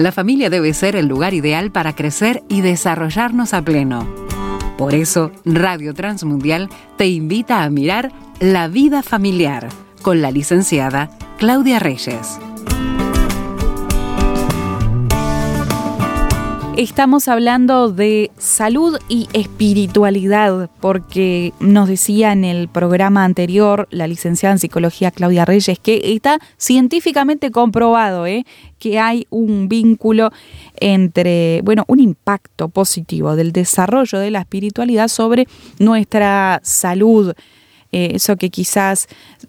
La familia debe ser el lugar ideal para crecer y desarrollarnos a pleno. Por eso, Radio Transmundial te invita a mirar La vida familiar con la licenciada Claudia Reyes. Estamos hablando de salud y espiritualidad, porque nos decía en el programa anterior la licenciada en psicología Claudia Reyes que está científicamente comprobado ¿eh? que hay un vínculo entre, bueno, un impacto positivo del desarrollo de la espiritualidad sobre nuestra salud eh, eso que quizás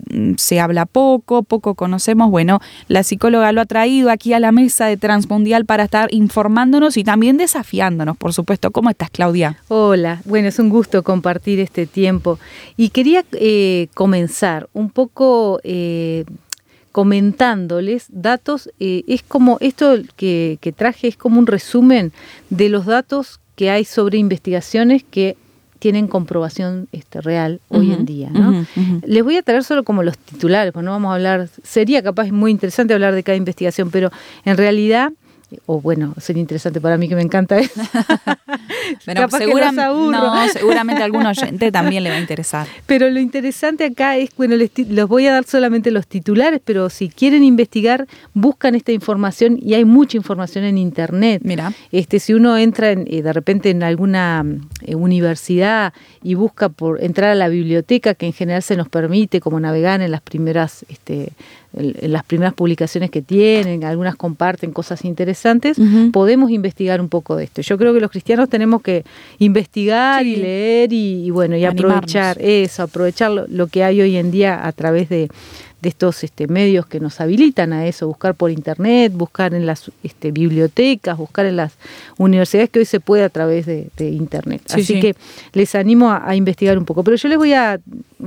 mm, se habla poco, poco conocemos. Bueno, la psicóloga lo ha traído aquí a la mesa de Transmundial para estar informándonos y también desafiándonos, por supuesto. ¿Cómo estás, Claudia? Hola, bueno, es un gusto compartir este tiempo. Y quería eh, comenzar un poco... Eh, comentándoles datos, es como esto que, que traje es como un resumen de los datos que hay sobre investigaciones que tienen comprobación este, real hoy en día. ¿no? Les voy a traer solo como los titulares, pues no vamos a hablar, sería capaz muy interesante hablar de cada investigación, pero en realidad o bueno, sería interesante para mí que me encanta eso. Pero no, seguramente a algún oyente también le va a interesar. Pero lo interesante acá es, bueno, les, los voy a dar solamente los titulares, pero si quieren investigar, buscan esta información y hay mucha información en internet. Mira. Este, si uno entra en, eh, de repente en alguna eh, universidad y busca por entrar a la biblioteca, que en general se nos permite como navegar en las primeras este, en las primeras publicaciones que tienen, algunas comparten cosas interesantes, podemos investigar un poco de esto. Yo creo que los cristianos tenemos que investigar y leer y, bueno, y aprovechar eso, aprovechar lo, que hay hoy en día a través de, de estos este, medios que nos habilitan a eso, buscar por internet, buscar en las este, bibliotecas, buscar en las universidades que hoy se puede a través de, internet. Así que les animo a, investigar un poco. Pero yo les voy a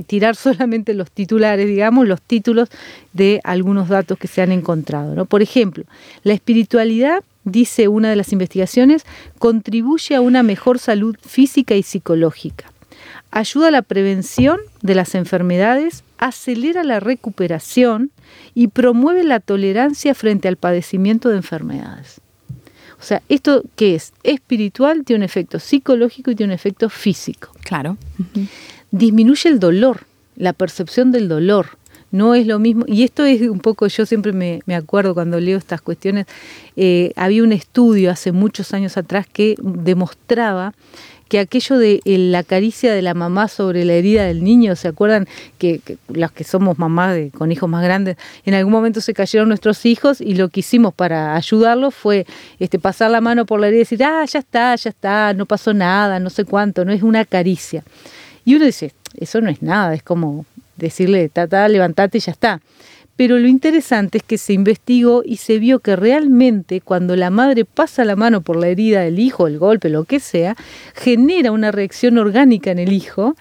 tirar solamente los titulares, digamos, los títulos de algunos datos que se han encontrado. ¿no? Por ejemplo, la espiritualidad dice una de las investigaciones, contribuye a una mejor salud física y psicológica ayuda a la prevención de las enfermedades, acelera la recuperación y promueve la tolerancia frente al padecimiento de enfermedades. O sea, esto que es espiritual tiene un efecto psicológico y tiene un efecto físico. Claro. Disminuye el dolor, la percepción del dolor. No es lo mismo, y esto es un poco, yo siempre me, acuerdo cuando leo estas cuestiones, eh, había un estudio hace muchos años atrás que demostraba que aquello de eh, la caricia de la mamá sobre la herida del niño, ¿se acuerdan que, las que somos mamás de, con hijos más grandes, en algún momento se cayeron nuestros hijos y lo que hicimos para ayudarlos fue este, pasar la mano por la herida y decir, ah, ya está, ya está, no pasó nada, no sé cuánto, no es una caricia. Y uno dice, eso no es nada, es como decirle, tata, levantate y ya está. Pero lo interesante es que se investigó y se vio que realmente cuando la madre pasa la mano por la herida del hijo, el golpe, lo que sea, genera una reacción orgánica en el hijo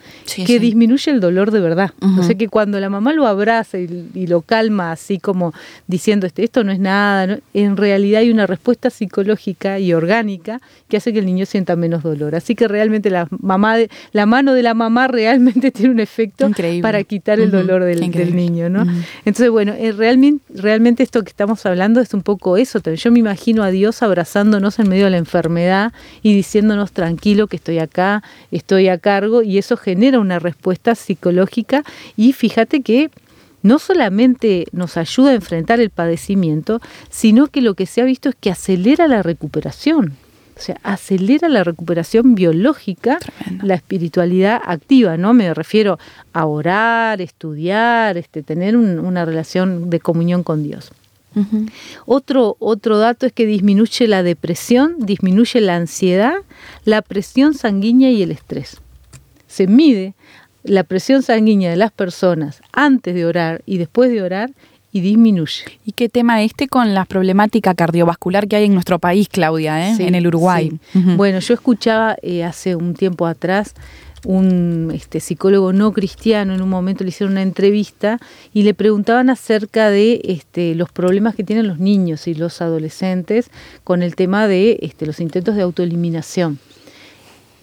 que disminuye el dolor de verdad. O sea que cuando la mamá lo abraza y, lo calma así como diciendo este, esto no es nada, en realidad hay una respuesta psicológica y orgánica que hace que el niño sienta menos dolor. Así que realmente la, mamá de, la mano de la mamá realmente tiene un efecto para quitar el dolor del, niño. ¿no? Entonces, bueno, bueno, eh, realmente, realmente esto que estamos hablando es un poco eso. Yo me imagino a Dios abrazándonos en medio de la enfermedad y diciéndonos tranquilo que estoy acá, estoy a cargo y eso genera una respuesta psicológica y fíjate que no solamente nos ayuda a enfrentar el padecimiento, sino que lo que se ha visto es que acelera la recuperación. O sea, acelera la recuperación biológica, la espiritualidad activa, ¿no? Me refiero a orar, estudiar, este, tener una relación de comunión con Dios. otro, otro dato es que disminuye la depresión, disminuye la ansiedad, la presión sanguínea y el estrés. Se mide la presión sanguínea de las personas antes de orar y después de orar y disminuye. ¿Y qué tema este con la problemática cardiovascular que hay en nuestro país, Claudia, ¿eh? en el Uruguay? Bueno, yo escuchaba eh, hace un tiempo atrás un este, psicólogo no cristiano en un momento le hicieron una entrevista y le preguntaban acerca de este, los problemas que tienen los niños y los adolescentes con el tema de este, los intentos de autoeliminación.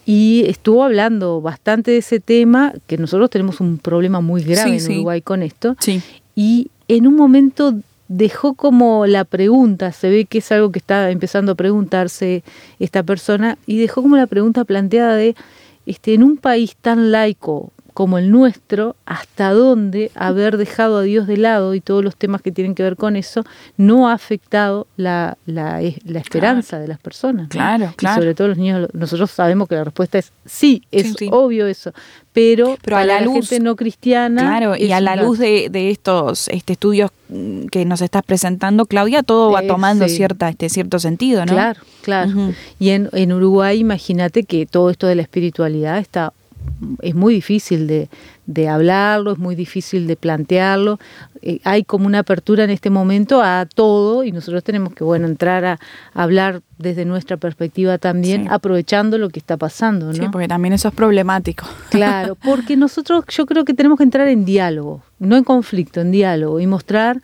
Y estuvo hablando bastante de ese tema, que nosotros tenemos un problema muy grave en Uruguay con esto. Sí. Y en un momento dejó como la pregunta, se ve que es algo que está empezando a preguntarse esta persona, y dejó como la pregunta planteada de, este, en un país tan laico como el nuestro, hasta dónde haber dejado a Dios de lado y todos los temas que tienen que ver con eso no ha afectado la, la, la esperanza de las personas. Claro, claro. Y sobre todo los niños, nosotros sabemos que la respuesta es sí, es obvio eso, pero, pero a la, luz, gente no cristiana. Claro, y a la luz de, de, estos este, estudios que nos estás presentando, Claudia, todo va tomando cierta, este, cierto sentido, ¿no? Claro, claro. Y en, en Uruguay, imagínate que todo esto de la espiritualidad está es muy difícil de, de, hablarlo, es muy difícil de plantearlo. Eh, hay como una apertura en este momento a todo y nosotros tenemos que bueno entrar a, hablar desde nuestra perspectiva también, aprovechando lo que está pasando. ¿no? Sí, porque también eso es problemático. Claro, porque nosotros yo creo que tenemos que entrar en diálogo, no en conflicto, en diálogo y mostrar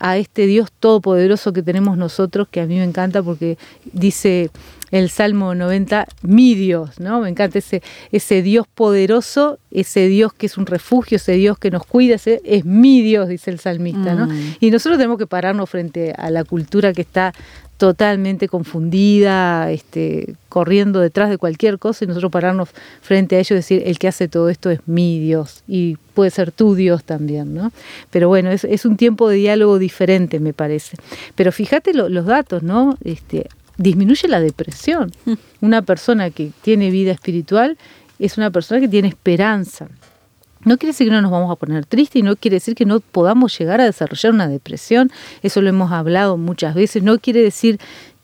a este Dios todopoderoso que tenemos nosotros, que a mí me encanta porque dice el Salmo 90, mi Dios, ¿no? Me encanta ese, ese Dios poderoso, ese Dios que es un refugio, ese Dios que nos cuida, ese es mi Dios, dice el salmista, ¿no? Mm. Y nosotros tenemos que pararnos frente a la cultura que está totalmente confundida, este, corriendo detrás de cualquier cosa y nosotros pararnos frente a ello y decir, el que hace todo esto es mi Dios y puede ser tu Dios también, ¿no? Pero bueno, es, es un tiempo de diálogo diferente, me parece. Pero fíjate los datos, ¿no? Este, disminuye la depresión. Mm. Una persona que tiene vida espiritual es una persona que tiene esperanza. No quiere decir que no nos vamos a poner tristes y no quiere decir que no podamos llegar a desarrollar una depresión, eso lo hemos hablado muchas veces, no quiere decir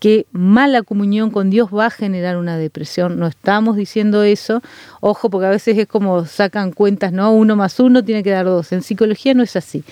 que mala comunión con Dios va a generar una depresión. No estamos diciendo eso. Ojo, porque a veces es como sacan cuentas, ¿no? Uno más uno tiene que dar dos. En psicología no es así.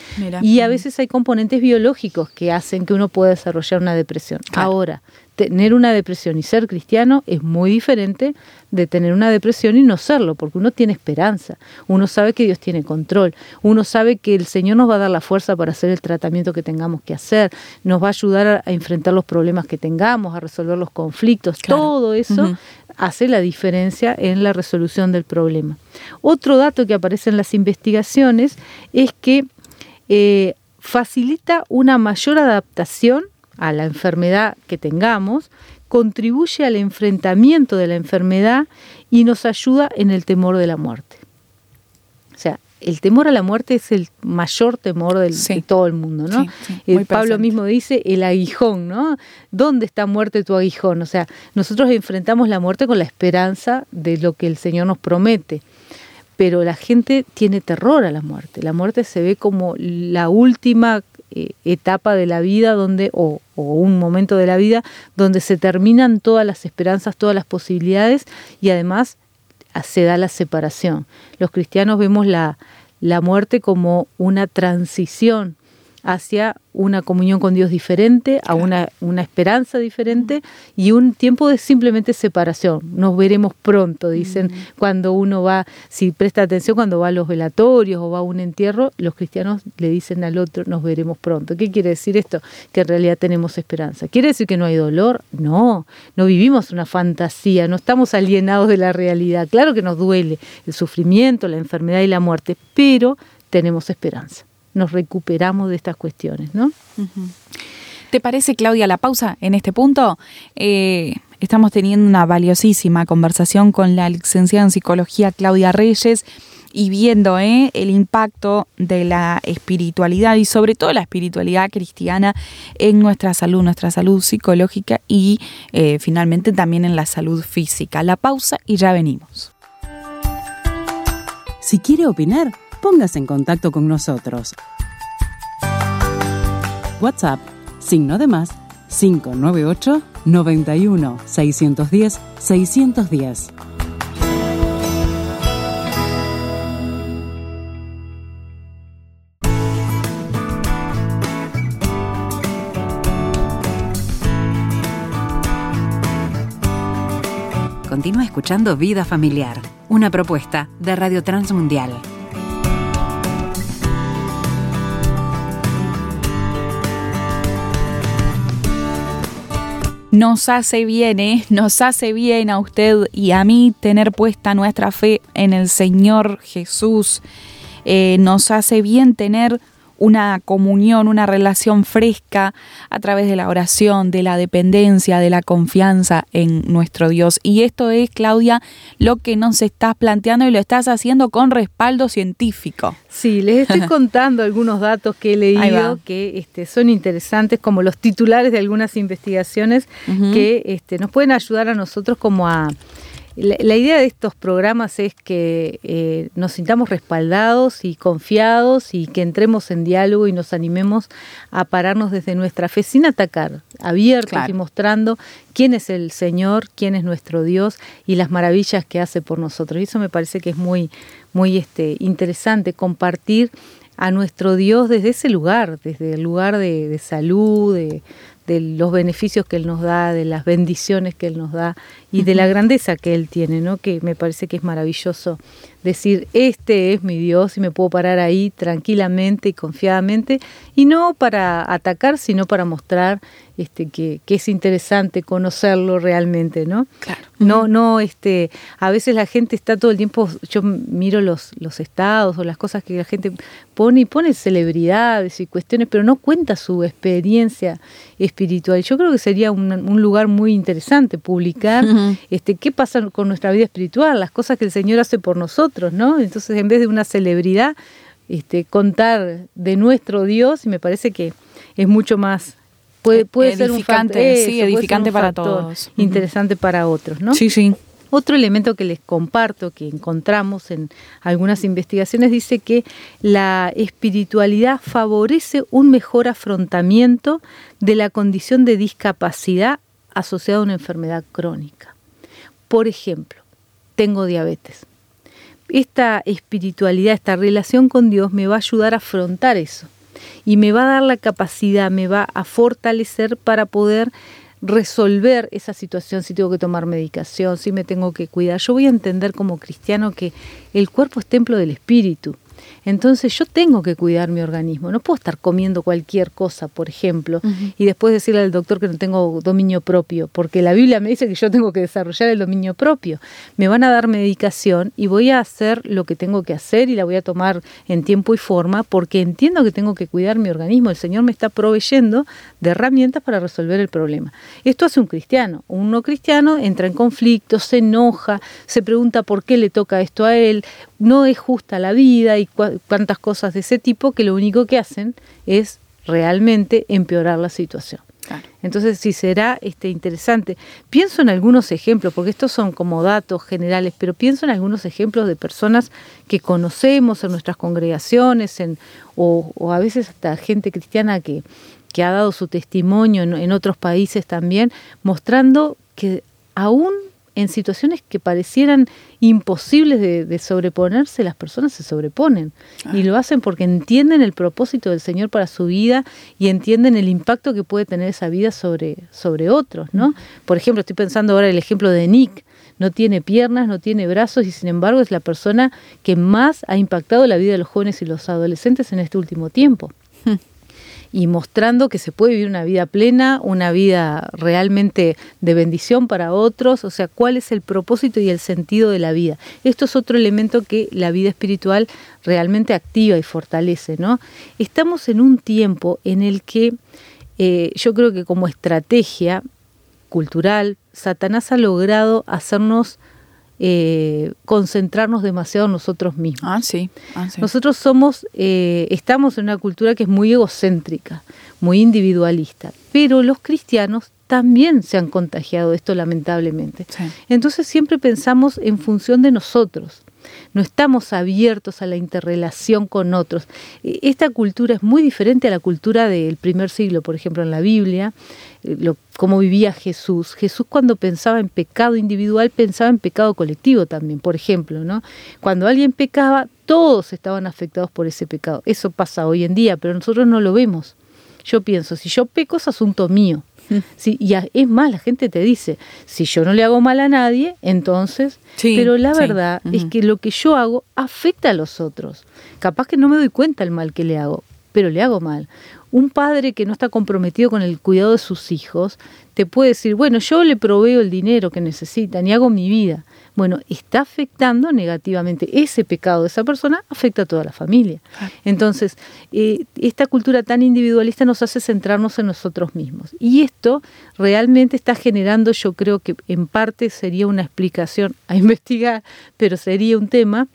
Y a veces hay componentes biológicos que hacen que uno pueda desarrollar una depresión. Ahora, tener una depresión y ser cristiano es muy diferente de tener una depresión y no serlo, porque uno tiene esperanza, uno sabe que Dios tiene control, uno sabe que el Señor nos va a dar la fuerza para hacer el tratamiento que tengamos que hacer, nos va a ayudar a, enfrentar los problemas que tengamos, a resolver los conflictos, todo eso hace la diferencia en la resolución del problema. Otro dato que aparece en las investigaciones es que eh, facilita una mayor adaptación a la enfermedad que tengamos, contribuye al enfrentamiento de la enfermedad y nos ayuda en el temor de la muerte. O sea, el temor a la muerte es el mayor temor del, de todo el mundo, ¿no? Eh, Pablo mismo dice el aguijón, ¿no? ¿Dónde está muerte tu aguijón? O sea, nosotros enfrentamos la muerte con la esperanza de lo que el Señor nos promete pero la gente tiene terror a la muerte. La muerte se ve como la última etapa de la vida donde, o, un momento de la vida donde se terminan todas las esperanzas, todas las posibilidades y además se da la separación. Los cristianos vemos la, la muerte como una transición hacia una comunión con Dios diferente, a una, una esperanza diferente y un tiempo de simplemente separación. Nos veremos pronto, dicen, cuando uno va, si presta atención, cuando va a los velatorios o va a un entierro, los cristianos le dicen al otro, nos veremos pronto. ¿Qué quiere decir esto? Que en realidad tenemos esperanza. ¿Quiere decir que no hay dolor? No, no vivimos una fantasía, no estamos alienados de la realidad. Claro que nos duele el sufrimiento, la enfermedad y la muerte, pero tenemos esperanza nos recuperamos de estas cuestiones, ¿no? ¿Te parece, Claudia, la pausa en este punto? Eh, estamos teniendo una valiosísima conversación con la licenciada en psicología Claudia Reyes y viendo eh, el impacto de la espiritualidad y sobre todo la espiritualidad cristiana en nuestra salud, nuestra salud psicológica y eh, finalmente también en la salud física. La pausa y ya venimos. Si quiere opinar, póngase en contacto con nosotros. WhatsApp, signo de más, 598 91 610 610. Continúa escuchando Vida Familiar, una propuesta de Radio Transmundial. Nos hace bien, ¿eh? nos hace bien a usted y a mí tener puesta nuestra fe en el Señor Jesús. Eh, nos hace bien tener una comunión, una relación fresca a través de la oración, de la dependencia, de la confianza en nuestro Dios. Y esto es, Claudia, lo que nos estás planteando y lo estás haciendo con respaldo científico. Sí, les estoy contando algunos datos que he leído que este, son interesantes, como los titulares de algunas investigaciones que este, nos pueden ayudar a nosotros como a la, idea de estos programas es que eh, nos sintamos respaldados y confiados y que entremos en diálogo y nos animemos a pararnos desde nuestra fe sin atacar, abiertos y mostrando quién es el Señor, quién es nuestro Dios y las maravillas que hace por nosotros. Y eso me parece que es muy, muy este, interesante compartir a nuestro Dios desde ese lugar, desde el lugar de, de salud, de, de los beneficios que Él nos da, de las bendiciones que Él nos da y de la grandeza que Él tiene, ¿no? que me parece que es maravilloso decir, este es mi Dios y me puedo parar ahí tranquilamente y confiadamente, y no para atacar, sino para mostrar este, que, que es interesante conocerlo realmente, ¿no? Claro. No, no, este, a veces la gente está todo el tiempo, yo miro los, los estados o las cosas que la gente pone y pone celebridades y cuestiones, pero no cuenta su experiencia espiritual. Yo creo que sería un, un lugar muy interesante publicar este, qué pasa con nuestra vida espiritual, las cosas que el Señor hace por nosotros, ¿no? Entonces, en vez de una celebridad, este, contar de nuestro Dios, y me parece que es mucho más puede, puede ser un sí, edificante para todos. Interesante para otros, ¿no? Sí, sí. Otro elemento que les comparto, que encontramos en algunas investigaciones, dice que la espiritualidad favorece un mejor afrontamiento de la condición de discapacidad asociada a una enfermedad crónica. Por ejemplo, tengo diabetes. Esta espiritualidad, esta relación con Dios me va a ayudar a afrontar eso y me va a dar la capacidad, me va a fortalecer para poder resolver esa situación, si tengo que tomar medicación, si me tengo que cuidar. Yo voy a entender como cristiano que el cuerpo es templo del espíritu entonces yo tengo que cuidar mi organismo, no puedo estar comiendo cualquier cosa, por ejemplo, y después decirle al doctor que no tengo dominio propio, porque la Biblia me dice que yo tengo que desarrollar el dominio propio. Me van a dar medicación y voy a hacer lo que tengo que hacer y la voy a tomar en tiempo y forma porque entiendo que tengo que cuidar mi organismo. El Señor me está proveyendo de herramientas para resolver el problema. Esto hace un cristiano. Un no cristiano entra en conflicto, se enoja, se pregunta por qué le toca esto a él, no es justa la vida y cuántas cosas de ese tipo que lo único que hacen es realmente empeorar la situación. Entonces, sí será este, interesante. Pienso en algunos ejemplos, porque estos son como datos generales, pero pienso en algunos ejemplos de personas que conocemos en nuestras congregaciones, en, o, a veces hasta gente cristiana que, que ha dado su testimonio en, en otros países también, mostrando que aún en situaciones que parecieran imposibles de, sobreponerse, las personas se sobreponen. Y ah. lo hacen porque entienden el propósito del Señor para su vida y entienden el impacto que puede tener esa vida sobre, sobre otros, ¿no? Por ejemplo, estoy pensando ahora el ejemplo de Nick. No tiene piernas, no tiene brazos y sin embargo es la persona que más ha impactado la vida de los jóvenes y los adolescentes en este último tiempo y mostrando que se puede vivir una vida plena, una vida realmente de bendición para otros, o sea, cuál es el propósito y el sentido de la vida. Esto es otro elemento que la vida espiritual realmente activa y fortalece, ¿no? Estamos en un tiempo en el que eh, yo creo que como estrategia cultural, Satanás ha logrado hacernos eh, concentrarnos demasiado en nosotros mismos. Ah, sí. Ah, nosotros somos, eh, estamos en una cultura que es muy egocéntrica, muy individualista, pero los cristianos también se han contagiado de esto lamentablemente. Entonces siempre pensamos en función de nosotros no estamos abiertos a la interrelación con otros. E, esta cultura es muy diferente a la cultura del primer siglo, por ejemplo, en la Biblia, eh, lo, cómo vivía Jesús. Jesús cuando pensaba en pecado individual pensaba en pecado colectivo también, por ejemplo, ¿no? Cuando alguien pecaba, todos estaban afectados por ese pecado. Eso pasa hoy en día, pero nosotros no lo vemos. Yo pienso, si yo peco es asunto mío. Sí, y es más, la gente te dice, si yo no le hago mal a nadie, entonces... pero la verdad es que lo que yo hago afecta a los otros. Capaz que no me doy cuenta el mal que le hago, pero le hago mal. Un padre que no está comprometido con el cuidado de sus hijos te puede decir, bueno, yo le proveo el dinero que necesitan y hago mi vida. Bueno, está afectando negativamente. Ese pecado de esa persona afecta a toda la familia. Entonces, eh, esta cultura tan individualista nos hace centrarnos en nosotros mismos. Y esto realmente está generando, yo creo que en parte sería una explicación a investigar, pero sería un tema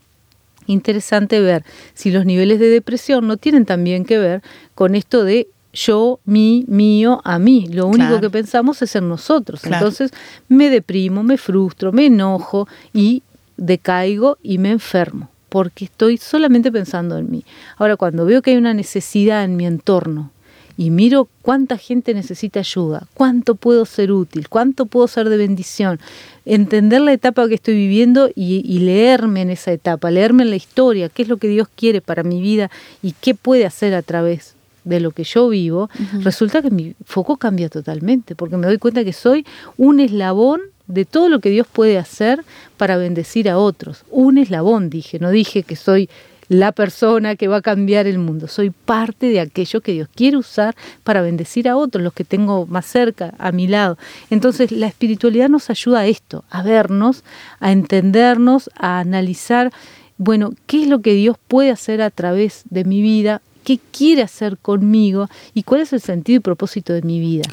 interesante ver si los niveles de depresión no tienen también que ver con esto de yo, mi, mío, a mí. Lo único que pensamos es en nosotros. Entonces me deprimo, me frustro, me enojo y decaigo y me enfermo porque estoy solamente pensando en mí. Ahora, cuando veo que hay una necesidad en mi entorno y miro cuánta gente necesita ayuda, cuánto puedo ser útil, cuánto puedo ser de bendición, entender la etapa que estoy viviendo y, leerme en esa etapa, leerme en la historia, qué es lo que Dios quiere para mi vida y qué puede hacer a través de lo que yo vivo, resulta que mi foco cambia totalmente, porque me doy cuenta que soy un eslabón de todo lo que Dios puede hacer para bendecir a otros. Un eslabón, dije, no dije que soy la persona que va a cambiar el mundo. Soy parte de aquello que Dios quiere usar para bendecir a otros, los que tengo más cerca, a mi lado. Entonces la espiritualidad nos ayuda a esto, a vernos, a entendernos, a analizar, bueno, qué es lo que Dios puede hacer a través de mi vida, qué quiere hacer conmigo y cuál es el sentido y propósito de mi vida.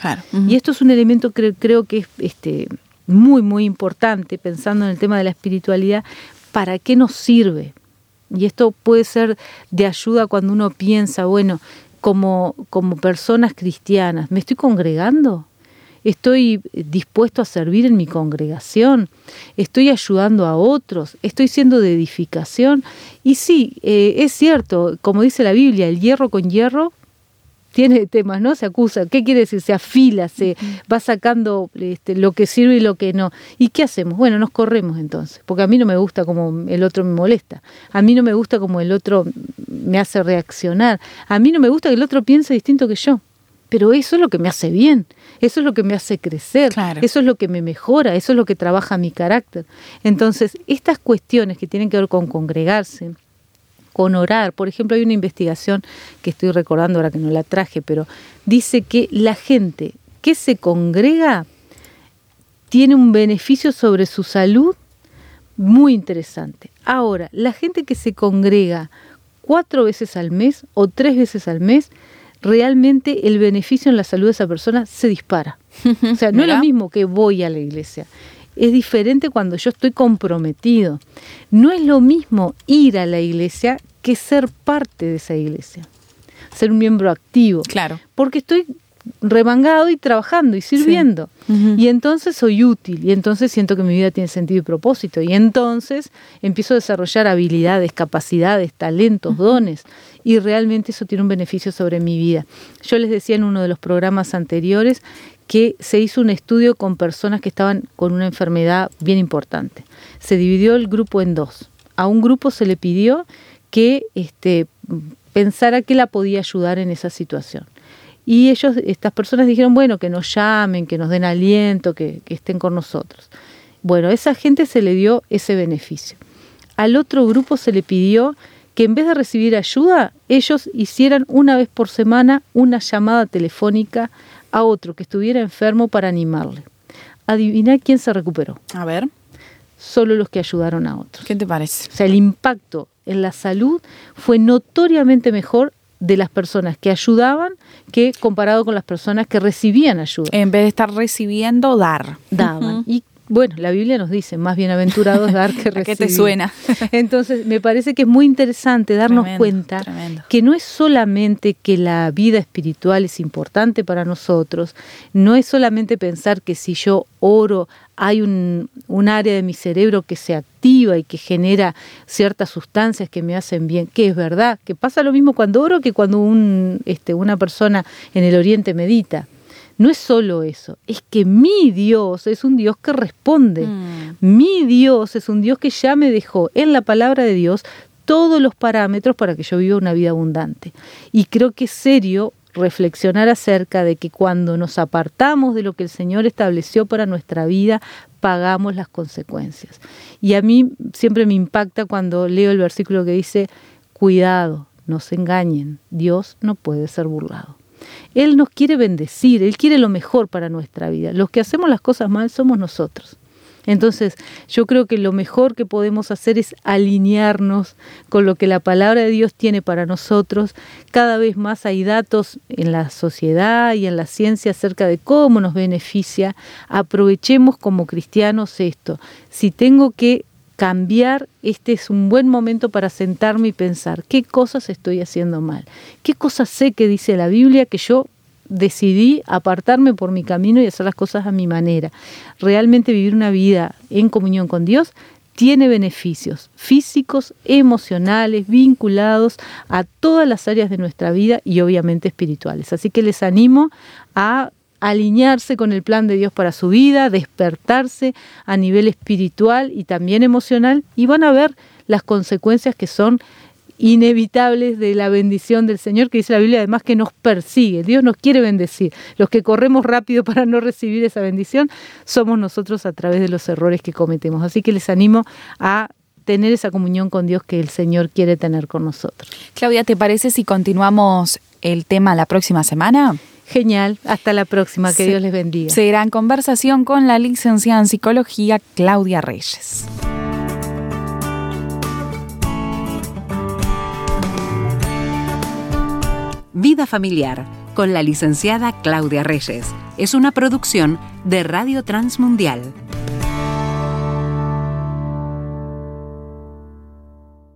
Y esto es un elemento que creo que es este, muy, muy importante, pensando en el tema de la espiritualidad, ¿para qué nos sirve? Y esto puede ser de ayuda cuando uno piensa, bueno, como, como personas cristianas, ¿me estoy congregando? ¿Estoy dispuesto a servir en mi congregación? ¿Estoy ayudando a otros? ¿Estoy siendo de edificación? Y sí, eh, es cierto, como dice la Biblia, el hierro con hierro tiene temas, ¿no? Se acusa. ¿Qué quiere decir? Se afila, se va sacando este, lo que sirve y lo que no. ¿Y qué hacemos? Bueno, nos corremos entonces, porque a mí no me gusta como el otro me molesta. A mí no me gusta como el otro me hace reaccionar. A mí no me gusta que el otro piense distinto que yo. Pero eso es lo que me hace bien, eso es lo que me hace crecer, eso es lo que me mejora, eso es lo que trabaja mi carácter. Entonces, estas cuestiones que tienen que ver con congregarse, con orar. Por ejemplo, hay una investigación que estoy recordando ahora que no la traje, pero dice que la gente que se congrega tiene un beneficio sobre su salud muy interesante. Ahora, la gente que se congrega cuatro veces al mes o tres veces al mes, realmente el beneficio en la salud de esa persona se dispara. O sea, no es lo mismo que voy a la iglesia es diferente cuando yo estoy comprometido. No es lo mismo ir a la iglesia que ser parte de esa iglesia, ser un miembro activo. Claro. Porque estoy remangado y trabajando y sirviendo. Y entonces soy útil y entonces siento que mi vida tiene sentido y propósito. Y entonces empiezo a desarrollar habilidades, capacidades, talentos, dones. Y realmente eso tiene un beneficio sobre mi vida. Yo les decía en uno de los programas anteriores que se hizo un estudio con personas que estaban con una enfermedad bien importante. Se dividió el grupo en dos. A un grupo se le pidió que este, pensara que la podía ayudar en esa situación. Y ellos, estas personas dijeron, bueno, que nos llamen, que nos den aliento, que, que estén con nosotros. Bueno, a esa gente se le dio ese beneficio. Al otro grupo se le pidió que en vez de recibir ayuda, ellos hicieran una vez por semana una llamada telefónica a otro que estuviera enfermo para animarle. Adivina quién se recuperó. A ver. Solo los que ayudaron a otros. ¿Qué te parece? O sea, el impacto en la salud fue notoriamente mejor de las personas que ayudaban que comparado con las personas que recibían ayuda. En vez de estar recibiendo, dar. Daban. Y bueno, la Biblia nos dice, más bienaventurados dar que recibir. ¿Qué te suena? Entonces, me parece que es muy interesante darnos cuenta que no es solamente que la vida espiritual es importante para nosotros, no es solamente pensar que si yo oro hay un, un área de mi cerebro que se activa y que genera ciertas sustancias que me hacen bien, que es verdad, que pasa lo mismo cuando oro que cuando un, este, una persona en el oriente medita no es solo eso, es que mi Dios es un Dios que responde. Mm. Mi Dios es un Dios que ya me dejó en la palabra de Dios todos los parámetros para que yo viva una vida abundante. Y creo que es serio reflexionar acerca de que cuando nos apartamos de lo que el Señor estableció para nuestra vida, pagamos las consecuencias. Y a mí siempre me impacta cuando leo el versículo que dice, cuidado, no se engañen, Dios no puede ser burlado. Él nos quiere bendecir, Él quiere lo mejor para nuestra vida. Los que hacemos las cosas mal somos nosotros. Entonces, yo creo que lo mejor que podemos hacer es alinearnos con lo que la palabra de Dios tiene para nosotros. Cada vez más hay datos en la sociedad y en la ciencia acerca de cómo nos beneficia. Aprovechemos como cristianos esto. Si tengo que cambiar, este es un buen momento para sentarme y pensar qué cosas estoy haciendo mal, qué cosas sé que dice la Biblia que yo decidí apartarme por mi camino y hacer las cosas a mi manera. Realmente vivir una vida en comunión con Dios tiene beneficios físicos, emocionales, vinculados a todas las áreas de nuestra vida y obviamente espirituales. Así que les animo a alinearse con el plan de Dios para su vida, despertarse a nivel espiritual y también emocional y van a ver las consecuencias que son inevitables de la bendición del Señor, que dice la Biblia además que nos persigue. Dios nos quiere bendecir. Los que corremos rápido para no recibir esa bendición somos nosotros a través de los errores que cometemos. Así que les animo a tener esa comunión con Dios que el Señor quiere tener con nosotros. Claudia, ¿te parece si continuamos el tema la próxima semana? Genial, hasta la próxima, que Dios les bendiga. Será en conversación con la licenciada en psicología Claudia Reyes. Vida Familiar con la licenciada Claudia Reyes. Es una producción de Radio Transmundial